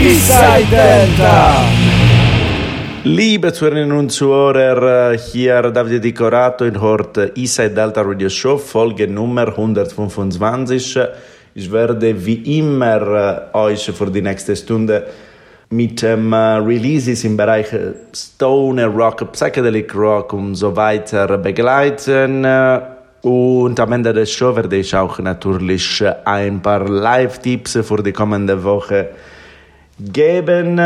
Eastside Delta. Liebe Zuhörerinnen und Zuhörer, hier Davide Di Corato in Hort Eastside Delta Radio Show, Folge Nummer 125. Ich werde wie immer euch für die nächste Stunde mit ähm, Releases im Bereich Stoner Rock, Psychedelic Rock und so weiter begleiten. Und am Ende des Show werde ich auch natürlich ein paar Live-Tipps für die kommende Woche geben.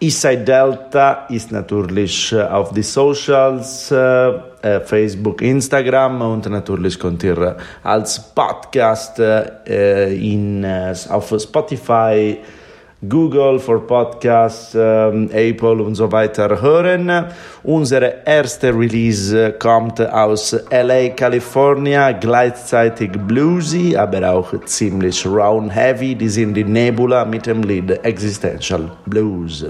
Eastside Delta ist natürlich auf die Socials, äh, Facebook, Instagram und natürlich könnt ihr als Podcast äh, in, auf Spotify, Google for Podcasts, ähm, Apple und so weiter hören. Unsere erste Release kommt aus LA, California, gleichzeitig bluesy, aber auch ziemlich raw and heavy. Die sind die Nebula mit dem Lied Existential Blues.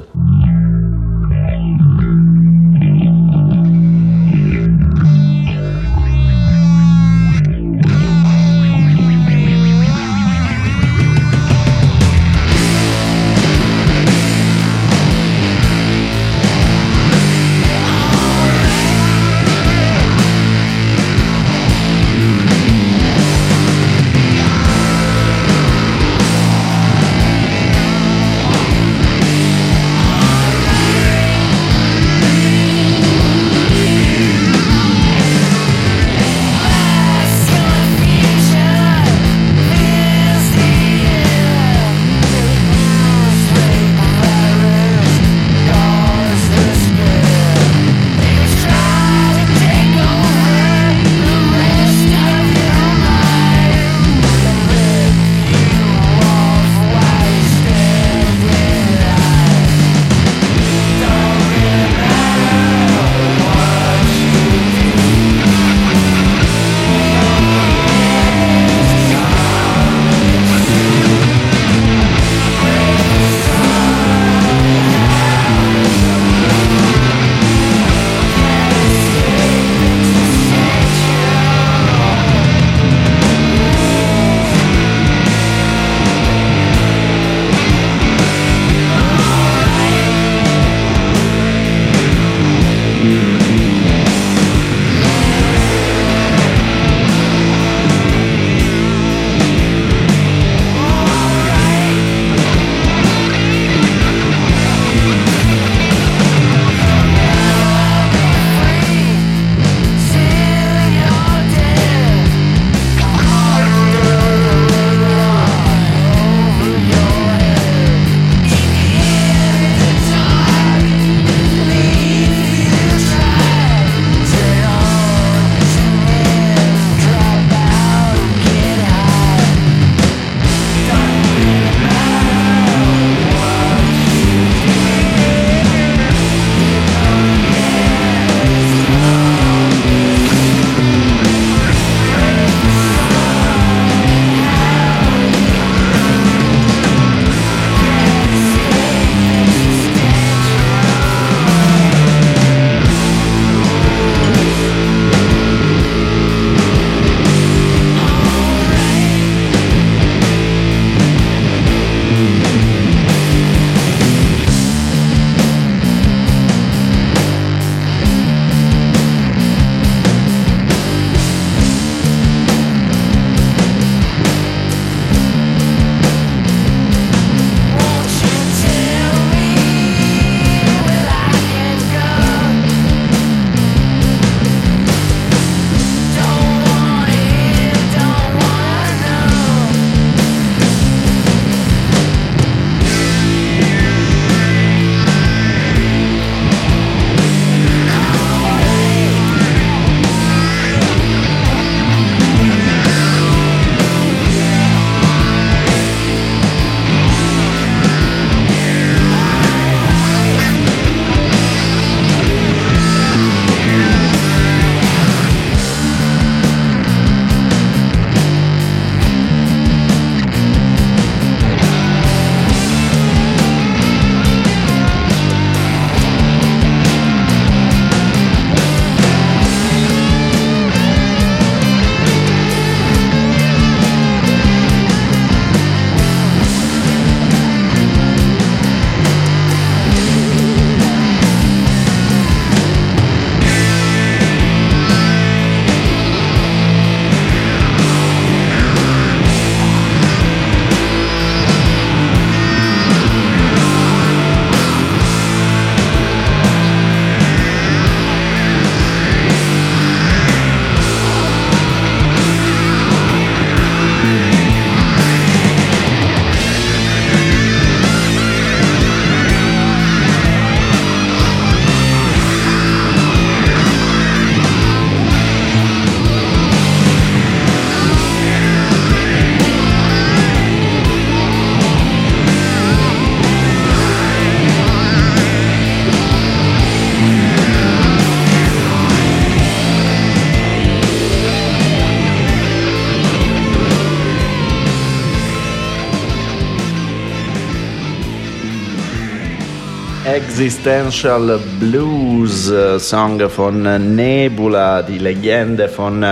Existential Blues, Song von Nebula, die Legende von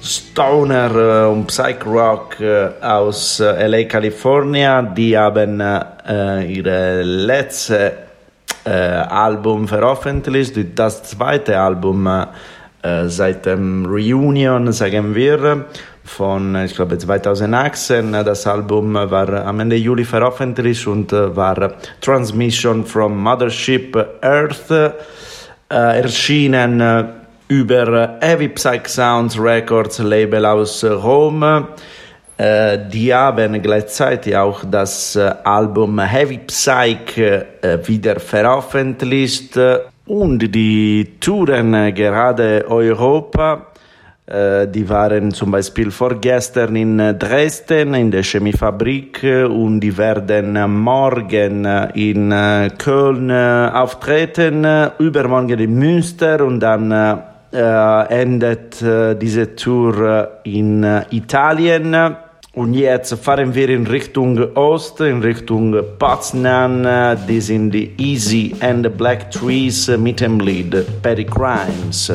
Stoner und Psych Rock aus LA, Kalifornien. Die haben äh, ihre letzte äh, Album veröffentlicht, das zweite Album äh, seit dem Reunion, sagen wir von, ich glaube, 2018. Das Album war am Ende Juli veröffentlicht und war Transmission from Mothership Earth, äh, erschienen über Heavy Psych Sounds Records Label aus Rom. Äh, die haben gleichzeitig auch das äh, Album Heavy Psych äh, wieder veröffentlicht und die touren gerade Europa äh, die waren zum Beispiel vorgestern in Dresden in der Chemiefabrik und die werden morgen in Köln auftreten, übermorgen in Münster und dann äh, endet äh, diese Tour in Italien. Und jetzt fahren wir in Richtung Ost, in Richtung Poznan. Die sind die Easy and the Black Trees mit dem Lied Petty Crimes.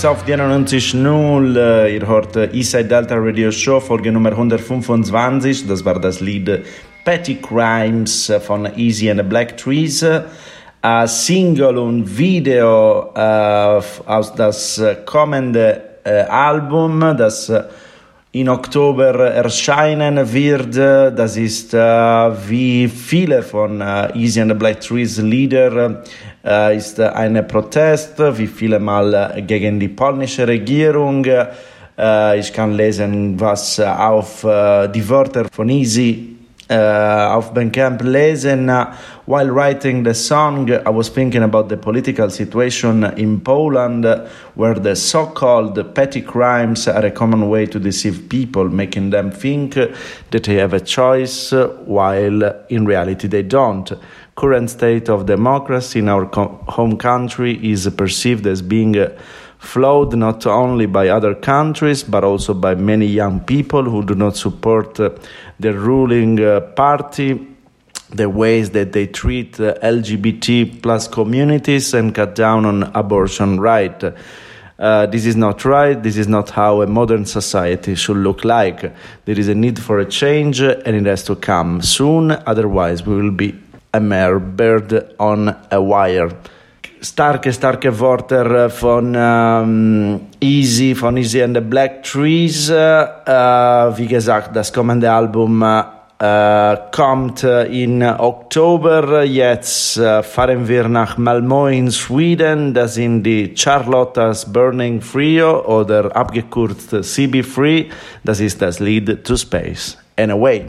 Alex auf die 91.0. Ihr hört Eastside Delta Radio Show, Folge Nummer 125. Das war das Lied Petty Crimes von Easy and the Black Trees. Ein Single und Video äh, aus das kommende äh, Album, das in Oktober erscheinen wird. Das ist äh, wie viele von äh, Easy and the Black Trees Lieder äh, ist äh, ein Protest, wie viele Mal äh, gegen die polnische Regierung. Äh, ich kann lesen, was auf die Wörter von Easy uh, auf Bandcamp lesen. Uh, while writing the song, I was thinking about the political situation in Poland, where the so called petty crimes are a common way to deceive people, making them think that they have a choice, while in reality they don't. Current state of democracy in our home country is perceived as being flawed not only by other countries but also by many young people who do not support uh, the ruling uh, party the ways that they treat uh, LGBT plus communities and cut down on abortion right. Uh, this is not right. This is not how a modern society should look like. There is a need for a change and it has to come soon. Otherwise, we will be a mere bird on a wire. Starke, starke Worte von ähm, Easy, von Easy and the Black Trees. Äh, wie gesagt, das kommende Album äh, kommt in Oktober. Jetzt äh, fahren wir nach Malmö in Schweden. Das sind die Charlottas Burning Frio oder abgekürzt CB Free. Das ist das Lied To Space and Away.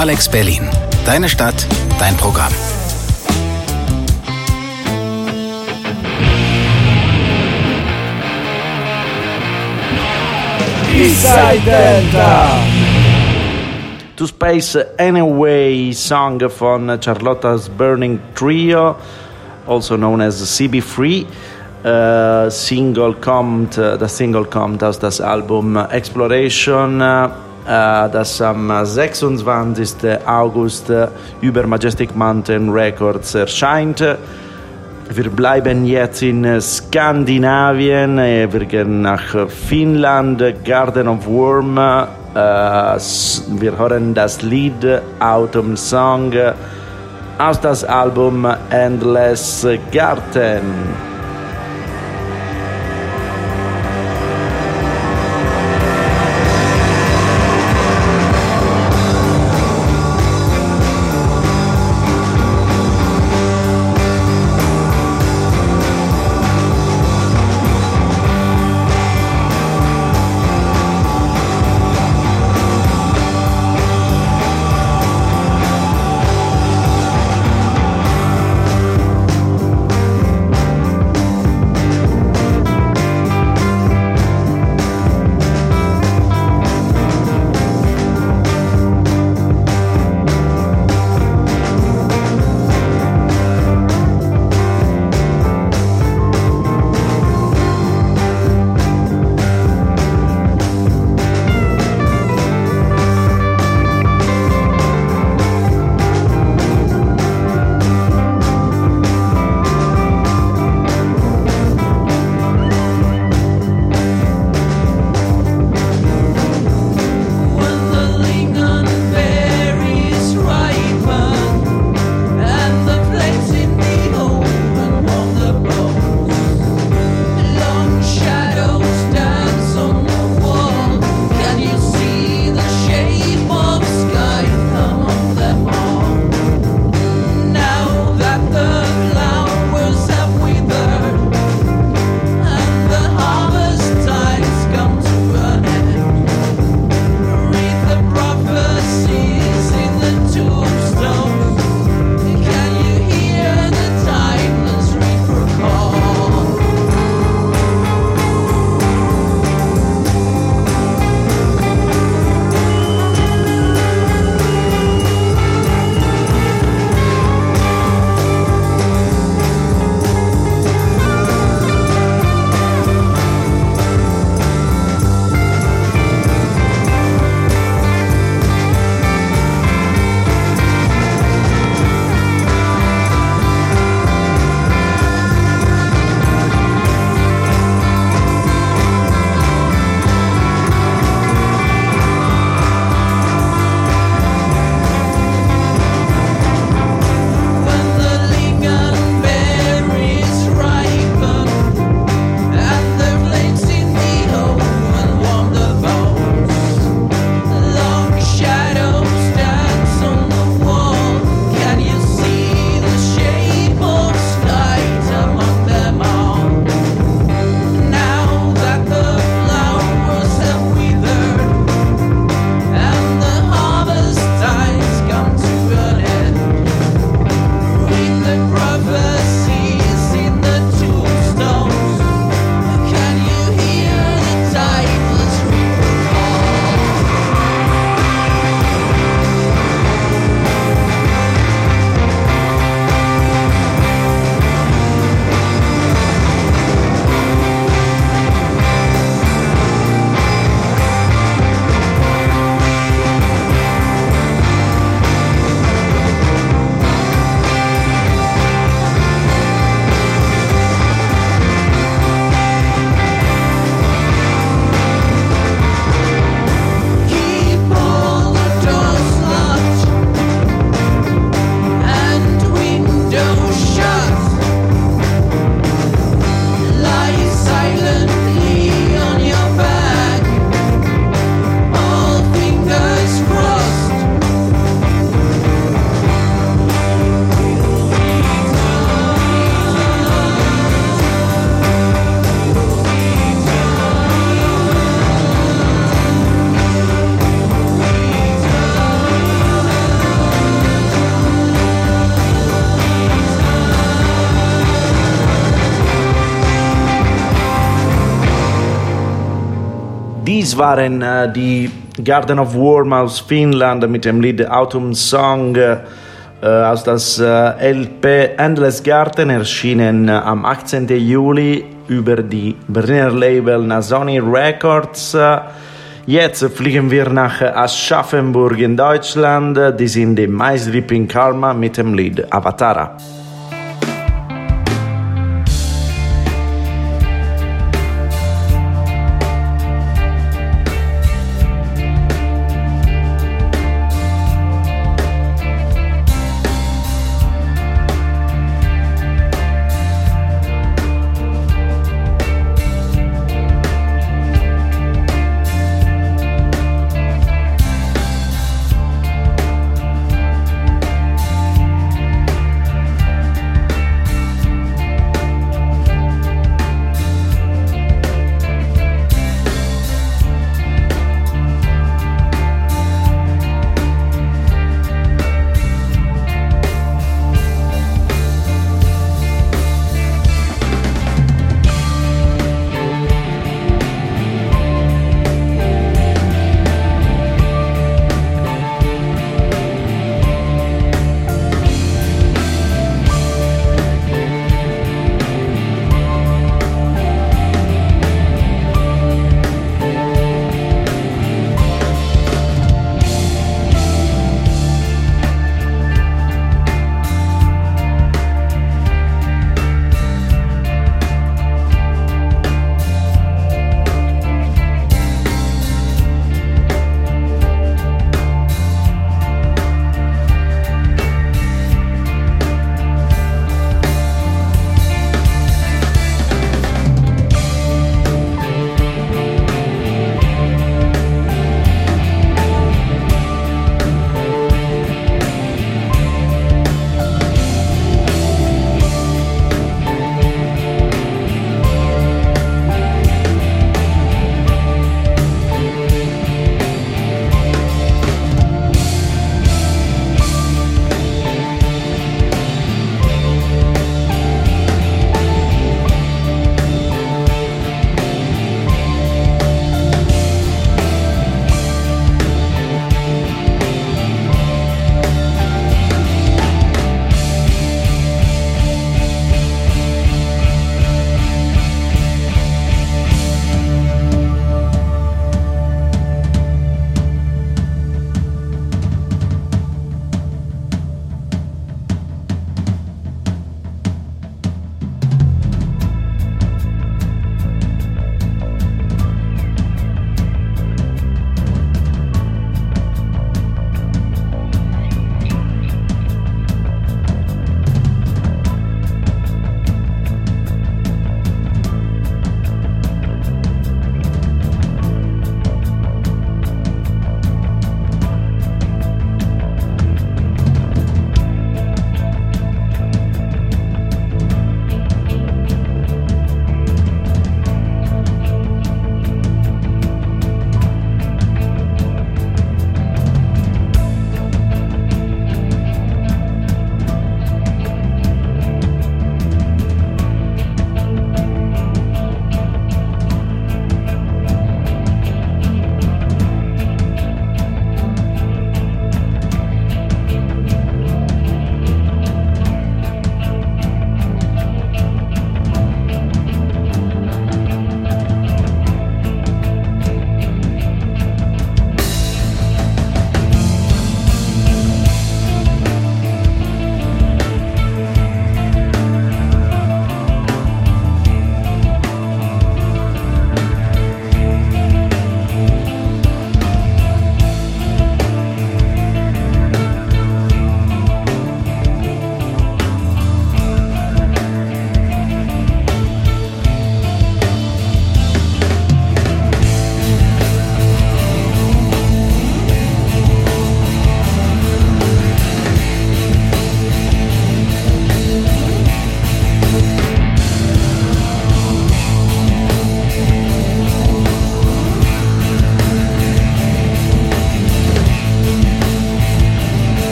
Alex Berlin. Deine Stadt, dein Programm. Eastside Delta. To Space Anyway song von Charlotta's Burning Trio, also known as CB3. Uh, single kommt, uh, das Single kommt aus das Album Exploration, uh, das am 26. August über Majestic Mountain Records erscheint. Wir bleiben jetzt in Skandinavien, wir gehen nach Finnland, Garden of Worm. Wir hören das Lied Autumn Song aus das Album Endless Garden. Dies waren äh, die Garden of Worm aus Finnland mit dem Lied Autumn Song äh, aus das äh, LP Endless Garden erschienen äh, am 18. Juli über die Berliner Label Nasoni Records. Jetzt fliegen wir nach Aschaffenburg in Deutschland. Die sind die Mais Ripping Karma mit dem Lied Avatara.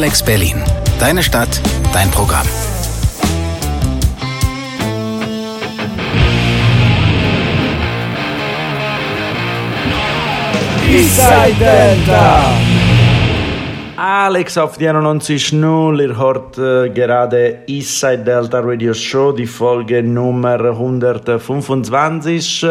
Alex Berlin. Deine Stadt, dein Programm. Eastside Delta. Alex auf die 91.0, ihr hört äh, gerade Eastside Delta Radio Show, die Folge Nummer 125.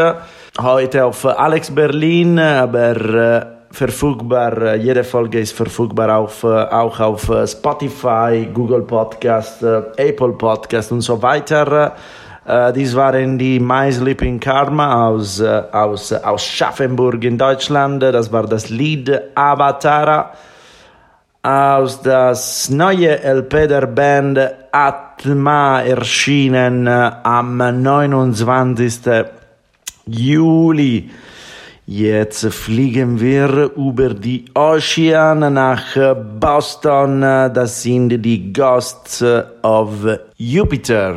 Heute auf Alex Berlin, aber äh, verfügbar, äh, jede Folge ist verfügbar auf, äh, auch auf äh, Spotify, Google Podcast, Apple Podcast und so weiter. Dies waren die My Sleeping Karma aus, aus, aus Schaffenburg in Deutschland. Das war das Lied Avatara aus das neue LP der Band Atma erschienen am 29. Juli. Jetzt fliegen wir über die Ocean nach Boston. Das sind die Ghosts of Jupiter.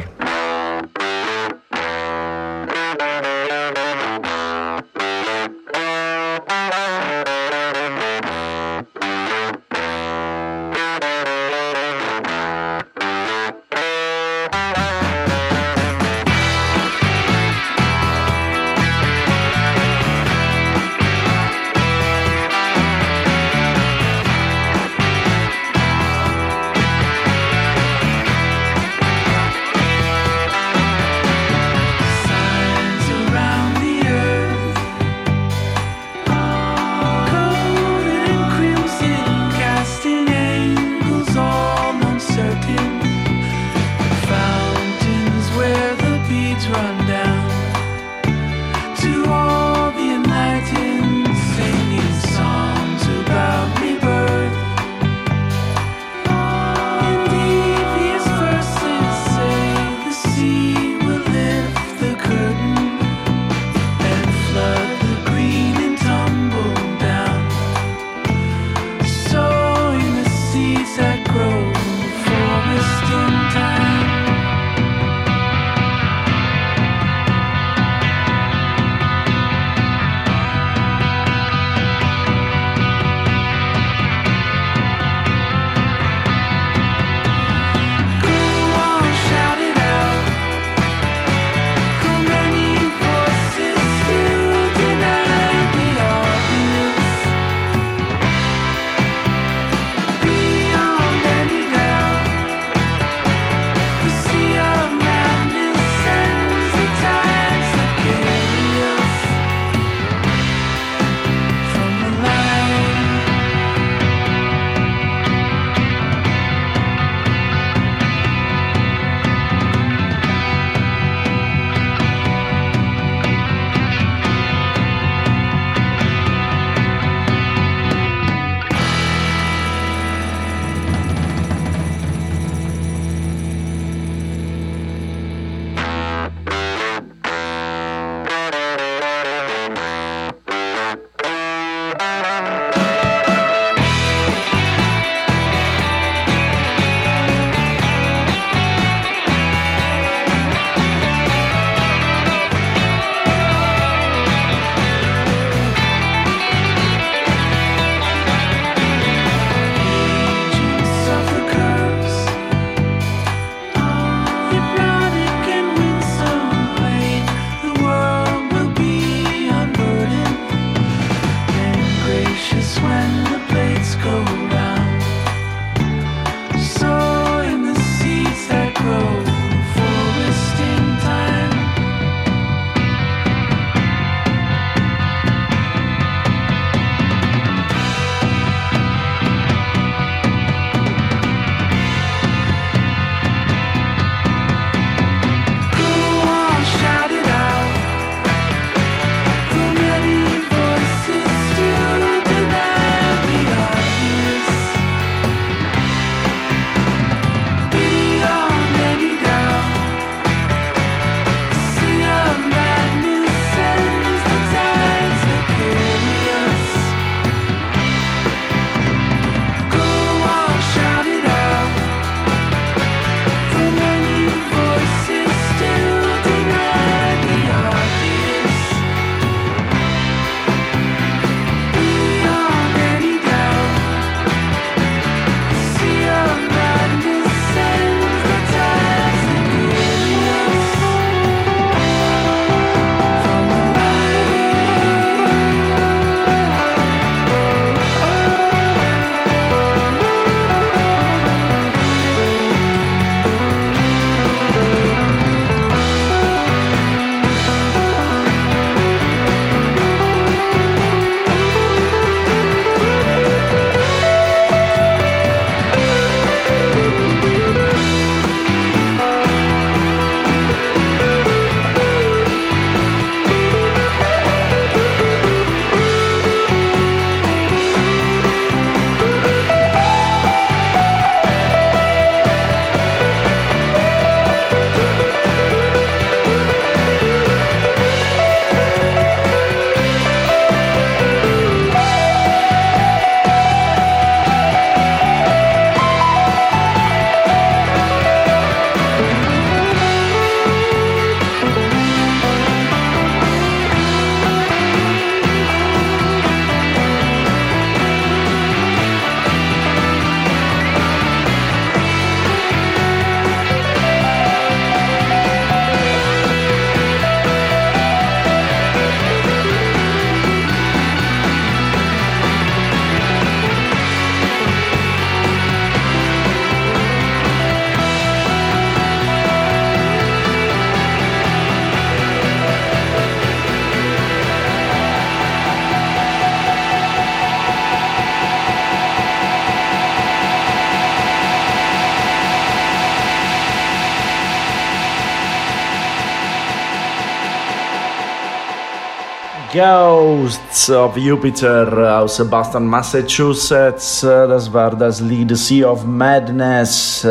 Ghosts of Jupiter aus Boston, Massachusetts. Das war das Lied Sea of Madness.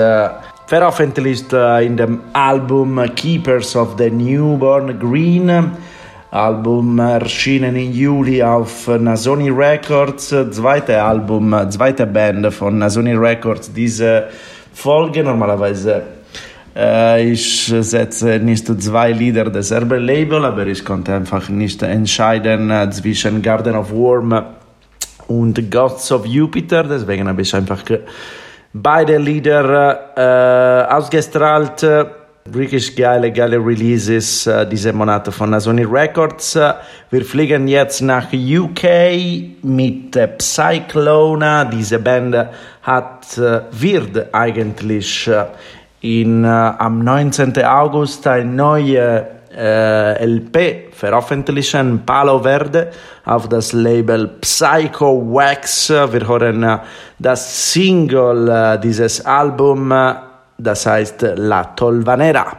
Veröffentlicht in dem Album Keepers of the Newborn Green. Album erschienen im Juli auf Nasoni Records. Zweite Album, zweite Band von Nasoni Records. Diese Folge normalerweise äh, ich setze nicht zwei Lieder derselben Label, aber ich konnte einfach nicht entscheiden äh, zwischen Garden of Worm und Gods of Jupiter. Deswegen habe ich einfach beide Lieder äh, ausgestrahlt. Wirklich geile, geile Releases äh, diese Monate von Sony Records. Wir fliegen jetzt nach UK mit äh, Psyclona. Diese Band hat, äh, wird eigentlich äh, in uh, am 19. august ein neue äh, LP veröffentlichen Palo Verde auf das Label Psycho Wax. Wir hören äh, eh, das Single äh, dieses Album, das heißt La Tolvanera.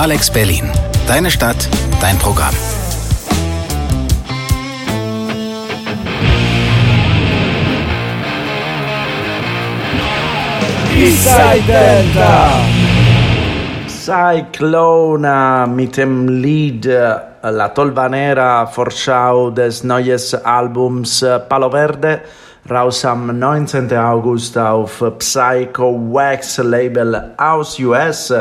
Alex Berlin. Deine Stadt, dein Programm. Eastside Delta. Cyclona mit dem Lied äh, La Tolvanera Vorschau des neues Albums äh, Palo Verde raus am 19. August auf Psycho Wax Label aus US.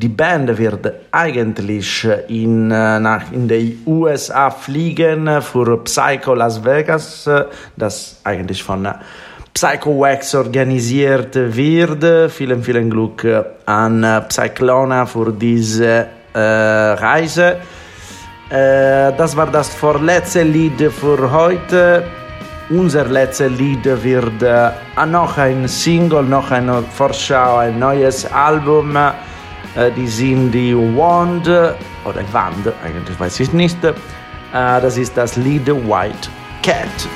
Die Band wird eigentlich in, äh, nach, in die USA fliegen für Psycho Las Vegas, das eigentlich von Psycho Wax organisiert wird. Vielen, vielen Glück an Psyclona für diese äh, Reise. Äh, das war das vorletzte Lied für heute. Unser letztes Lied wird äh, noch ein Single, noch eine Vorschau, ein neues Album. Äh, die sind die Wand oder Wand, eigentlich weiß ich nicht. Äh, das ist das Lied White Cat.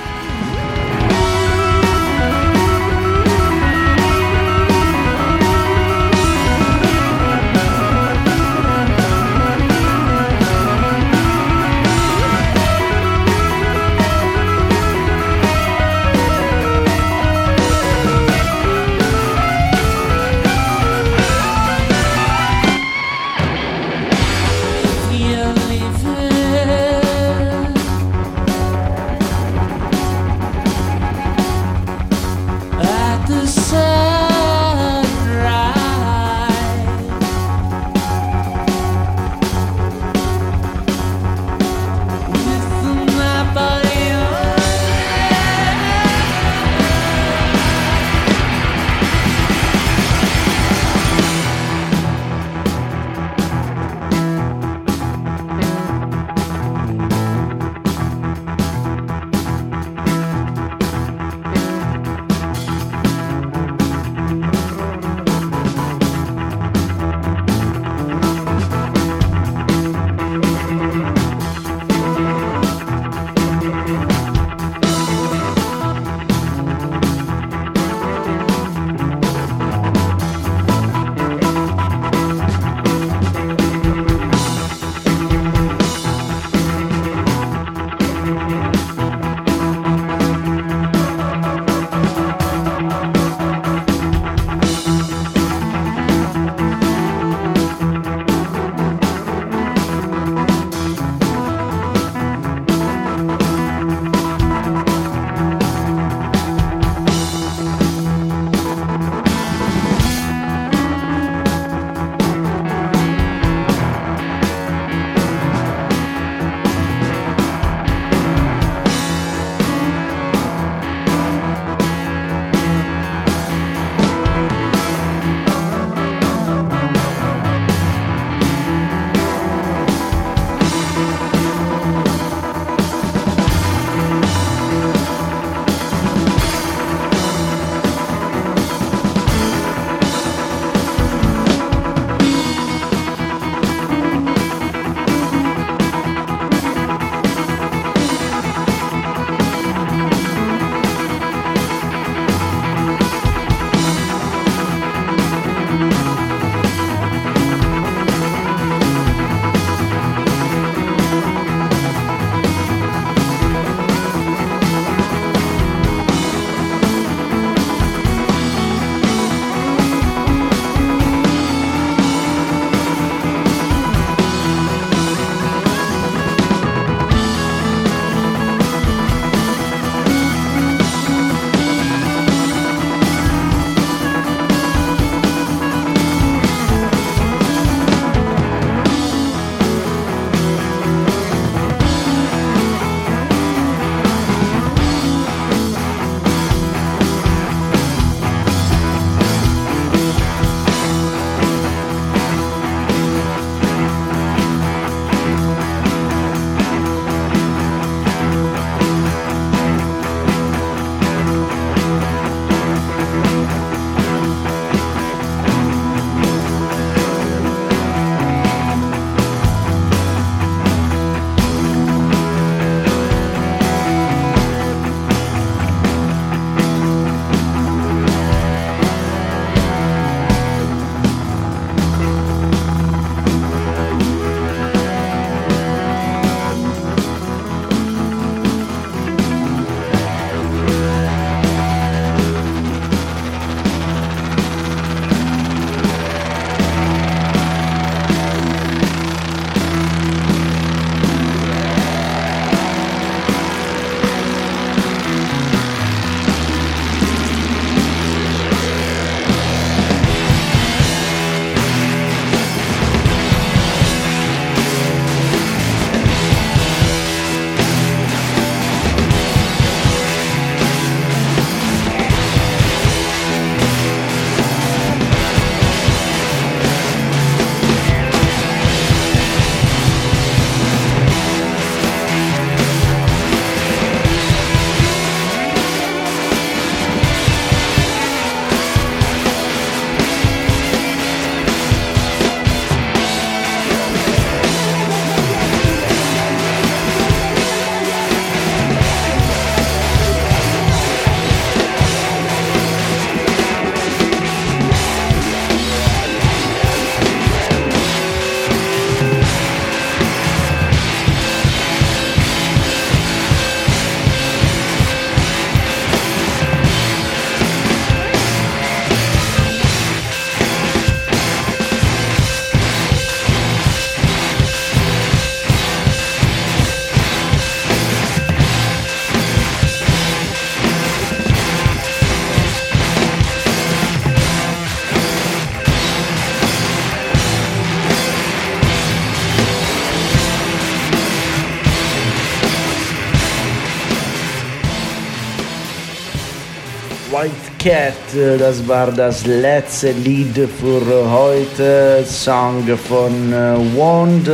Cat, das war das letzte Lied für heute. Song von Wand,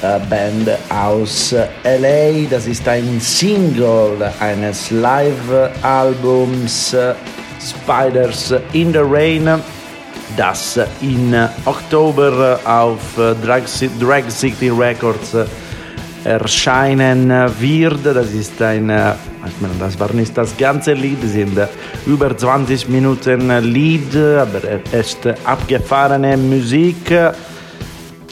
Band aus LA. Das ist ein Single eines Live-Albums Spiders in the Rain, das in Oktober auf Drag City Records erscheinen wird. Das ist ein, ich meine, das war nicht das ganze Lied, sind über 20 Minuten Lied, aber ist abgefahrene Musik.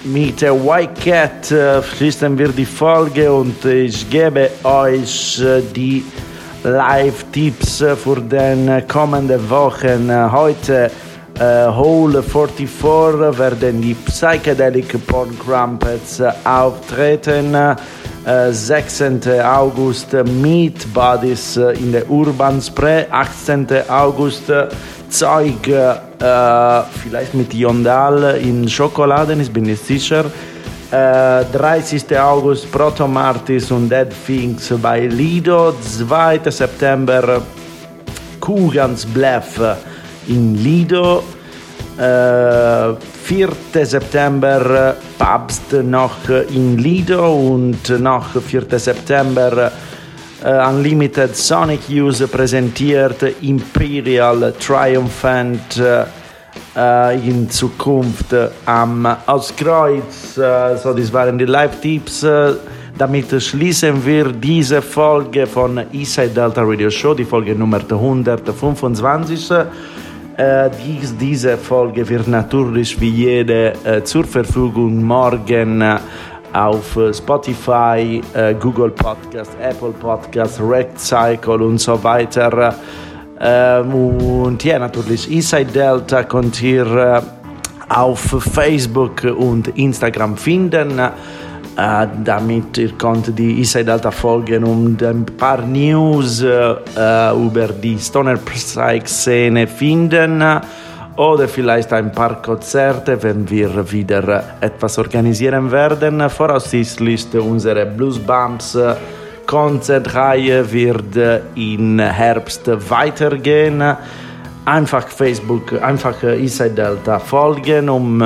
Mit White Cat schließen wir die Folge und ich gebe euch die Live-Tipps für den kommenden Wochen. Heute Uh, Hole 44 werden die Psychedelic Porn Crumpets uh, auftreten. Uh, 16. August Meat Bodies in der Urban Spray. 18. August Zeug, vielleicht mit Yondal in Schokoladen, ich bin nicht sicher. 30. August Proto Martis und Dead Things bei Lido. 2. September Kugans Bluff in Lido. Äh, 4. September Papst noch in Lido und nach 4. September äh, Unlimited Sonic Use präsentiert Imperial Triumphant äh, in Zukunft am Auskreuz. Äh, so, das waren die Live-Tipps. Damit schließen wir diese Folge von Eastside Delta Radio Show, die Folge Nummer 125. Äh, dies, diese Folge wird natürlich wie jede äh, zur Verfügung morgen äh, auf Spotify, äh, Google Podcast, Apple Podcast, Rectcycle und so weiter. Ähm, und ja, natürlich Inside Delta könnt ihr äh, auf Facebook und Instagram finden. Damit ihr könnt die Inside Delta folgen und ein paar News über die Stoner Psych Szene finden oder vielleicht ein paar Konzerte, wenn wir wieder etwas organisieren werden. Voraussichtlich unsere Blues Bumps Konzertreihe wird im Herbst weitergehen. Einfach Facebook, einfach Inside Delta folgen, um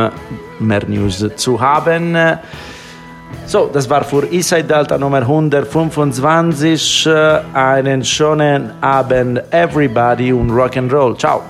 mehr News zu haben. So, das war für Inside Delta Nummer 125. Einen schönen Abend, everybody, und Rock'n'Roll. Ciao.